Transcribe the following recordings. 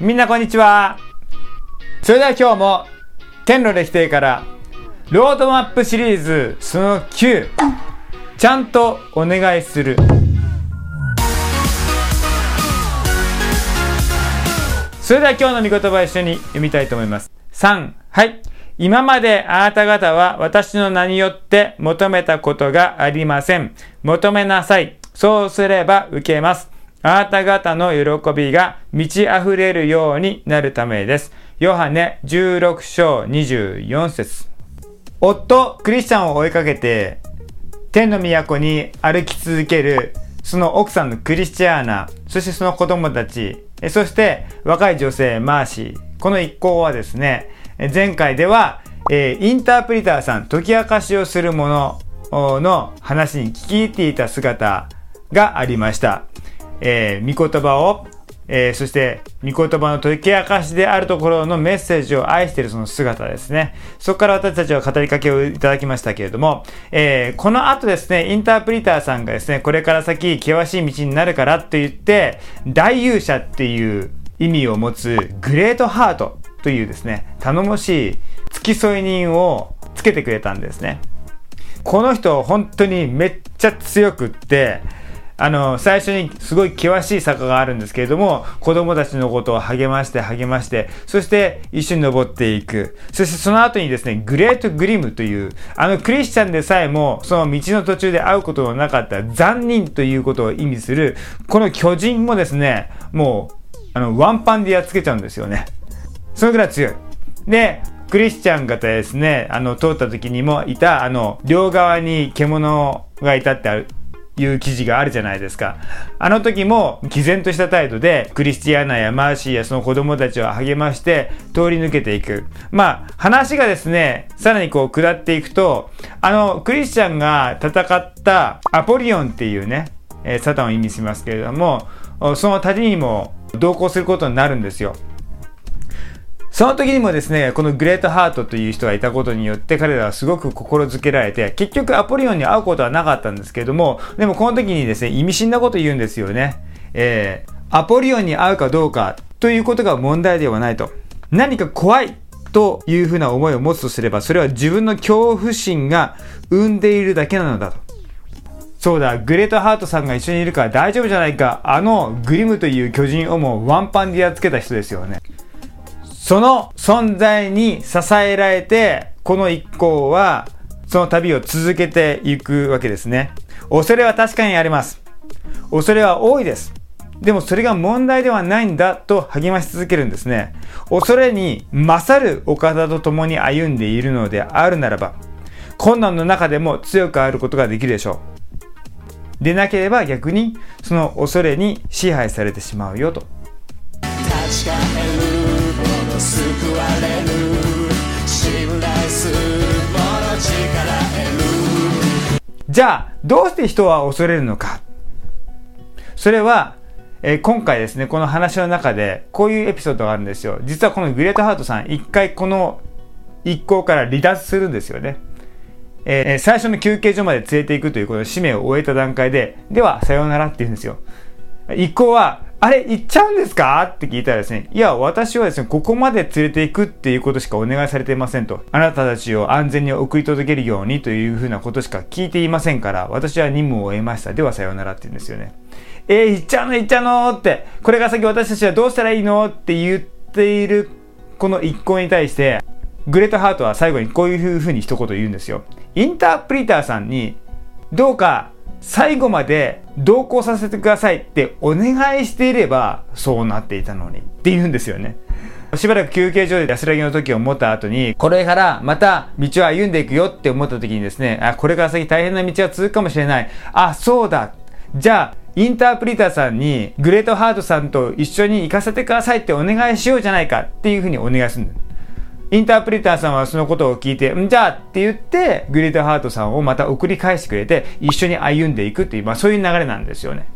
みんなこんにちは。それでは今日も、天路で否定から、ロードマップシリーズその9、ちゃんとお願いする。それでは今日の御言葉一緒に読みたいと思います。3、はい。今まであなた方は私の名によって求めたことがありません。求めなさい。そうすれば受けます。あなた方の喜びが満ち溢れるようになるためです。ヨハネ16章24節夫、クリスチャンを追いかけて、天の都に歩き続ける、その奥さんのクリスチャーナ、そしてその子供たち、そして若い女性マーシー、この一行はですね、前回では、えインタープリターさん、解き明かしをする者の話に聞き入っていた姿がありました。えー、御言葉を、えー、そして、御言葉の解き明かしであるところのメッセージを愛しているその姿ですね。そこから私たちは語りかけをいただきましたけれども、えー、この後ですね、インタープリターさんがですね、これから先、険しい道になるからと言って、大勇者っていう意味を持つグレートハートというですね、頼もしい付き添い人をつけてくれたんですね。この人本当にめっちゃ強くって、あの、最初にすごい険しい坂があるんですけれども、子供たちのことを励まして励まして、そして一緒に登っていく。そしてその後にですね、グレートグリムという、あのクリスチャンでさえも、その道の途中で会うことのなかった残忍ということを意味する、この巨人もですね、もう、あの、ワンパンでやっつけちゃうんですよね。そのぐらい強い。で、クリスチャン方ですね、あの、通った時にもいた、あの、両側に獣がいたってある、いう記事があるじゃないですか。あの時も毅然とした態度でクリスティアーナやマーシーやその子供たちを励まして通り抜けていく。まあ話がですね、さらにこう下っていくと、あのクリスチャンが戦ったアポリオンっていうね、えサタンを意味しますけれども、その旅にも同行することになるんですよ。その時にもですね、このグレートハートという人がいたことによって彼らはすごく心づけられて、結局アポリオンに会うことはなかったんですけれども、でもこの時にですね、意味深なこと言うんですよね。えー、アポリオンに会うかどうかということが問題ではないと。何か怖いというふうな思いを持つとすれば、それは自分の恐怖心が生んでいるだけなのだと。そうだ、グレートハートさんが一緒にいるから大丈夫じゃないか。あのグリムという巨人をもうワンパンでやっつけた人ですよね。その存在に支えられて、この一行は、その旅を続けていくわけですね。恐れは確かにあります。恐れは多いです。でもそれが問題ではないんだと励まし続けるんですね。恐れに勝る岡田と共に歩んでいるのであるならば、困難の中でも強くあることができるでしょう。でなければ逆にその恐れに支配されてしまうよと。救われる信頼する者力得るじゃあどうして人は恐れるのか？それはえ、今回ですね、この話の中で、こういうエピソードがあるんですよ。実はこのグレートハートさん、一回この一行から離脱するんですよね。えー、最初の休憩所まで連れていくというこの使命を終えた段階で、では、さようならって言うんですよ。一行は、あれ、行っちゃうんですか？って聞いたらですね、いや、私はですね、ここまで連れて行くっていうことしかお願いされていませんと。あなたたちを安全に送り届けるようにというふうなことしか聞いていませんから、私は任務を終えました。ではさようならって言うんですよね。えー、行っちゃうの？行っちゃうの？って、これから先私たちはどうしたらいいの？って言っているこの一行に対して、グレートハートは最後にこういうふうに一言言うんですよ。インタープリターさんに、どうか最後まで同行させてくださいってお願いしていればそうなっていたのにって言うんですよね。しばらく休憩所で安らぎの時を持った後に、これからまた道を歩んでいくよって思った時にですね、あ、これから先大変な道が続くかもしれない。あ、そうだ。じゃあ、インタープリターさんにグレートハートさんと一緒に行かせてくださいってお願いしようじゃないかっていうふうにお願いするんです。インタープリターさんはそのことを聞いて、んじゃあって言って、グリートハートさんをまた送り返してくれて、一緒に歩んでいくっていう、まあそういう流れなんですよね。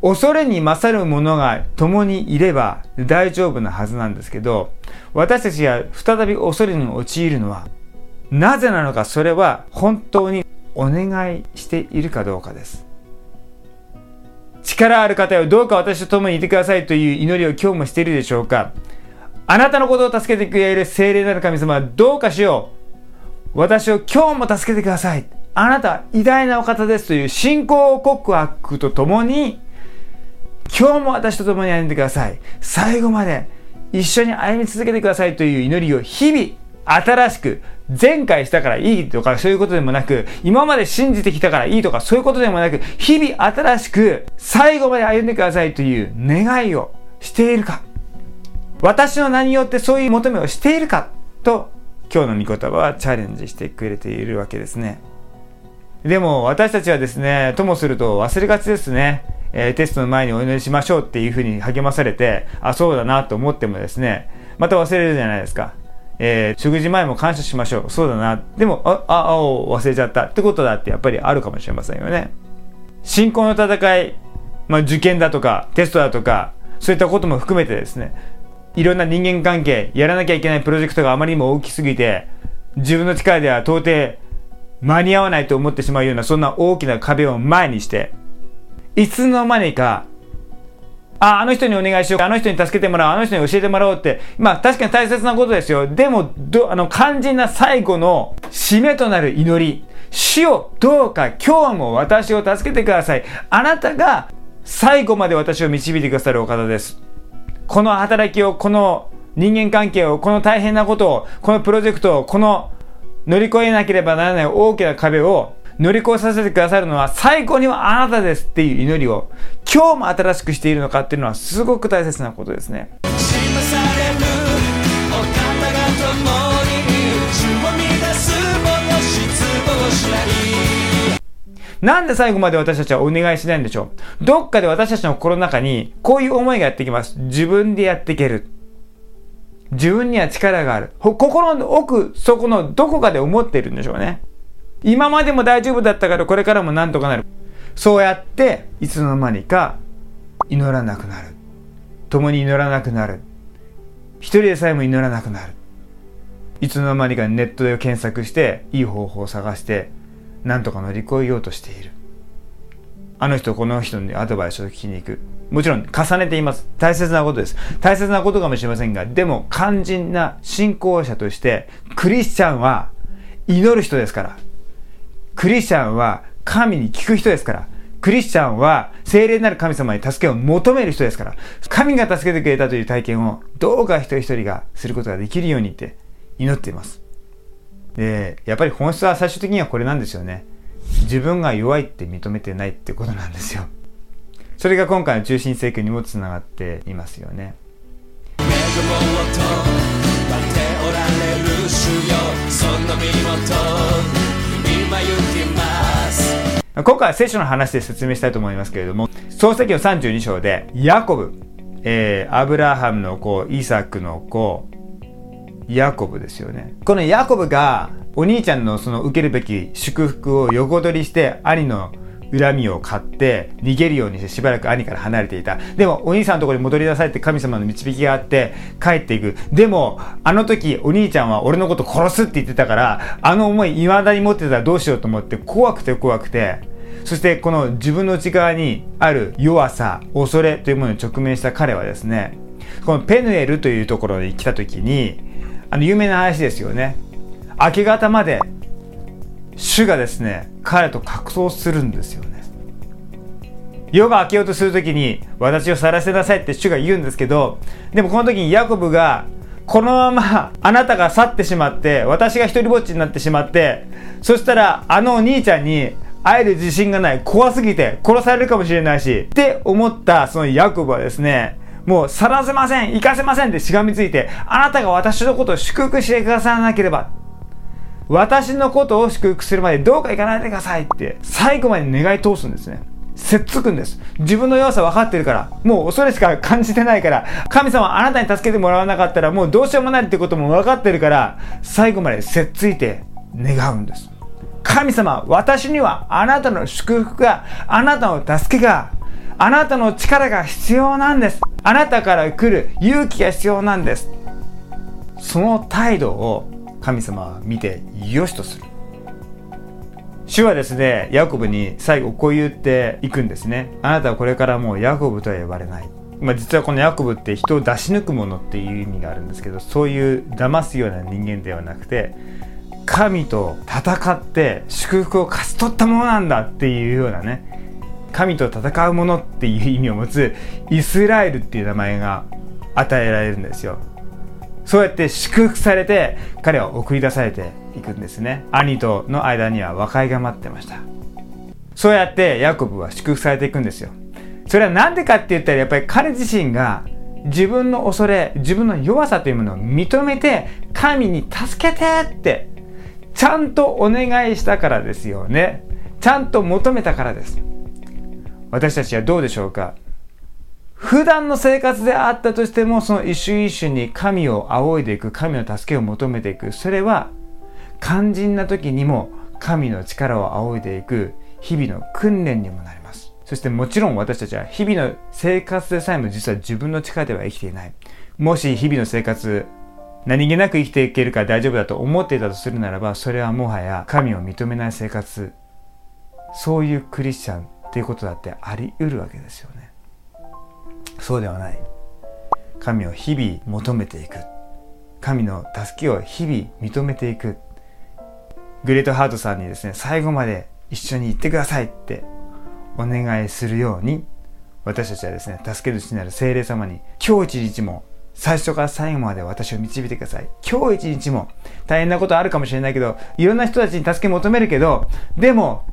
恐れに勝る者が共にいれば大丈夫なはずなんですけど、私たちが再び恐れに陥るのは、なぜなのか、それは本当にお願いしているかどうかです。力ある方よ、どうか私と共にいてくださいという祈りを今日もしているでしょうかあなたのことを助けてくれる聖霊なる神様はどうかしよう。私を今日も助けてください。あなたは偉大なお方ですという信仰告白とともに、今日も私と共に歩んでください。最後まで一緒に歩み続けてくださいという祈りを日々新しく前回したからいいとかそういうことでもなく、今まで信じてきたからいいとかそういうことでもなく、日々新しく最後まで歩んでくださいという願いをしているか。私の名によってそういう求めをしているかと今日の御言葉はチャレンジしてくれているわけですね。でも私たちはですね、ともすると忘れがちですね。えー、テストの前にお祈りしましょうっていうふうに励まされて、あ、そうだなと思ってもですね、また忘れるじゃないですか。えー、食事前も感謝しましょう。そうだな。でも、あ、あ、あ忘れちゃったってことだってやっぱりあるかもしれませんよね。信仰の戦い、まあ、受験だとか、テストだとか、そういったことも含めてですね、いろんな人間関係、やらなきゃいけないプロジェクトがあまりにも大きすぎて、自分の力では到底間に合わないと思ってしまうような、そんな大きな壁を前にして、いつの間にかあ、あの人にお願いしよう。あの人に助けてもらおう。あの人に教えてもらおうって。まあ確かに大切なことですよ。でも、ど、あの、肝心な最後の締めとなる祈り。主よ、どうか今日も私を助けてください。あなたが最後まで私を導いてくださるお方です。この働きを、この人間関係を、この大変なことを、このプロジェクトを、この乗り越えなければならない大きな壁を乗り越えさせてくださるのは最高にはあなたですっていう祈りを今日も新しくしているのかっていうのはすごく大切なことですね。ななんで最後まで私たちはお願いしないんでしょう？どっかで私たちの心の中にこういう思いがやってきます。自分でやっていける。自分には力がある。心の奥、そこのどこかで思っているんでしょうね。今までも大丈夫だったからこれからもなんとかなる。そうやっていつの間にか祈らなくなる。共に祈らなくなる。一人でさえも祈らなくなる。いつの間にかネットで検索していい方法を探してなんとか乗り越えようとしている。あの人この人にアドバイスを聞きに行く。もちろん重ねています。大切なことです。大切なことかもしれませんが、でも肝心な信仰者としてクリスチャンは祈る人ですから。クリスチャンは神に聞く人ですから。クリスチャンは精霊なる神様に助けを求める人ですから。神が助けてくれたという体験をどうか一人一人がすることができるようにって祈っています。で、やっぱり本質は最終的にはこれなんですよね。自分が弱いって認めてないってことなんですよ。それが今回の中心聖句にもつながっていますよね。今回は聖書の話で説明したいと思いますけれども、創世記の32章で、ヤコブ、えー、アブラハムの子、イサクの子、ヤコブですよね。このヤコブが、お兄ちゃんのその受けるべき祝福を横取りして、兄の恨みを買って逃げるようにしてしばらく兄から離れていた。でもお兄さんのところに戻りなさいって神様の導きがあって帰っていく。でもあの時お兄ちゃんは俺のこと殺すって言ってたからあの思い未だに持ってたらどうしようと思って怖くて怖くてそしてこの自分の内側にある弱さ、恐れというものに直面した彼はですね、このペヌエルというところに来た時に、あの有名な話ですよね。明け方まで主がですね、彼と格闘するんですよね。夜が明けようとするときに、私を去らせなさいって主が言うんですけど、でもこの時にヤコブが、このままあなたが去ってしまって、私が一人ぼっちになってしまって、そしたらあのお兄ちゃんに会える自信がない、怖すぎて殺されるかもしれないし、って思ったそのヤコブはですね、もう去らせません行かせませんってしがみついて、あなたが私のことを祝福してくださらなければ私のことを祝福するまでどうか行かないでくださいって最後まで願い通すんですね。せっつくんです。自分の弱さ分かってるから、もう恐れしか感じてないから、神様あなたに助けてもらわなかったらもうどうしようもないってことも分かってるから、最後までせっついて願うんです。神様、私にはあなたの祝福が、あなたの助けが、あなたの力が必要なんです。あなたから来る勇気が必要なんです。その態度を神様は見て良しとする主はですね、ヤコブに最後こう言っていくんですね。あなたはこれからもうヤコブとは呼ばれない。まあ、実はこのヤコブって人を出し抜くものっていう意味があるんですけど、そういう騙すような人間ではなくて、神と戦って祝福を勝ち取ったものなんだっていうようなね、神と戦うものっていう意味を持つイスラエルっていう名前が与えられるんですよ。そうやって祝福されて彼は送り出されていくんですね。兄との間には和解が待ってました。そうやってヤコブは祝福されていくんですよ。それは何でかって言ったらやっぱり彼自身が自分の恐れ、自分の弱さというものを認めて神に助けてってちゃんとお願いしたからですよね。ちゃんと求めたからです。私たちはどうでしょうか？普段の生活であったとしても、その一瞬一瞬に神を仰いでいく、神の助けを求めていく。それは、肝心な時にも神の力を仰いでいく日々の訓練にもなります。そしてもちろん私たちは日々の生活でさえも実は自分の力では生きていない。もし日々の生活、何気なく生きていけるか大丈夫だと思っていたとするならば、それはもはや神を認めない生活、そういうクリスチャンっていうことだってあり得るわけですよね。そうではない神を日々求めていく神の助けを日々認めていくグレートハートさんにですね最後まで一緒に行ってくださいってお願いするように私たちはですね助け主になる精霊様に今日一日も最初から最後まで私を導いてください。今日一日も大変なことあるかもしれないけど、いろんな人たちに助け求めるけど、でも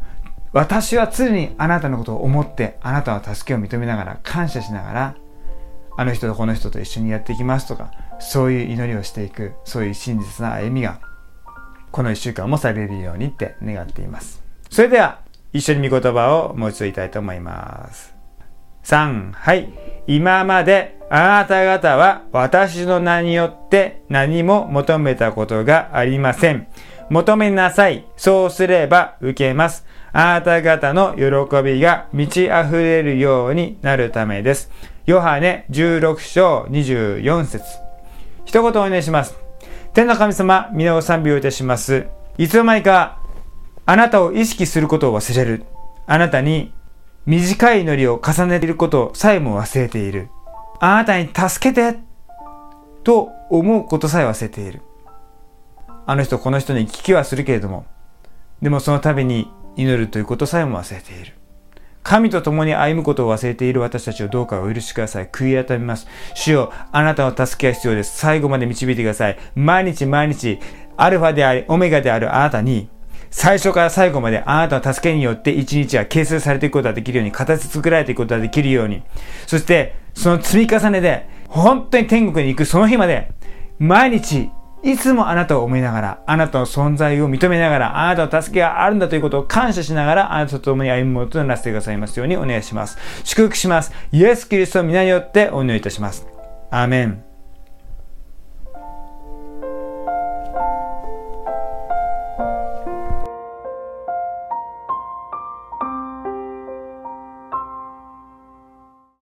私は常にあなたのことを思ってあなたの助けを認めながら感謝しながらあの人とこの人と一緒にやっていきますとかそういう祈りをしていくそういう真実な歩みがこの1週間もされるようにって願っています。それでは一緒に御言葉をもう一度言いたいと思います。3はい。今まであなた方は私の名によって何も求めたことがありません。求めなさい。そうすれば受けます。あなた方の喜びが満ち溢れるようになるためです。ヨハネ16章24節一言お願いします。天の神様、皆を賛美をいたします。いつの間にか、あなたを意識することを忘れる。あなたに短い祈りを重ねていることさえも忘れている。あなたに助けてと思うことさえ忘れている。あの人この人に聞きはするけれども、でもその度に祈るということさえも忘れている。神と共に歩むことを忘れている私たちをどうかお許しください。悔い改めます。主よ、あなたの助けが必要です。最後まで導いてください。毎日毎日、アルファであり、オメガであるあなたに、最初から最後まであなたの助けによって一日は形成されていくことができるように、形作られていくことができるように、そしてその積み重ねで、本当に天国に行くその日まで、毎日いつもあなたを思いながら、あなたの存在を認めながら、あなたの助けがあるんだということを感謝しながら、あなたと共に歩むものとなってくださいますようにお願いします。祝福します。イエス・キリストの皆によってお祈りいたします。アーメン。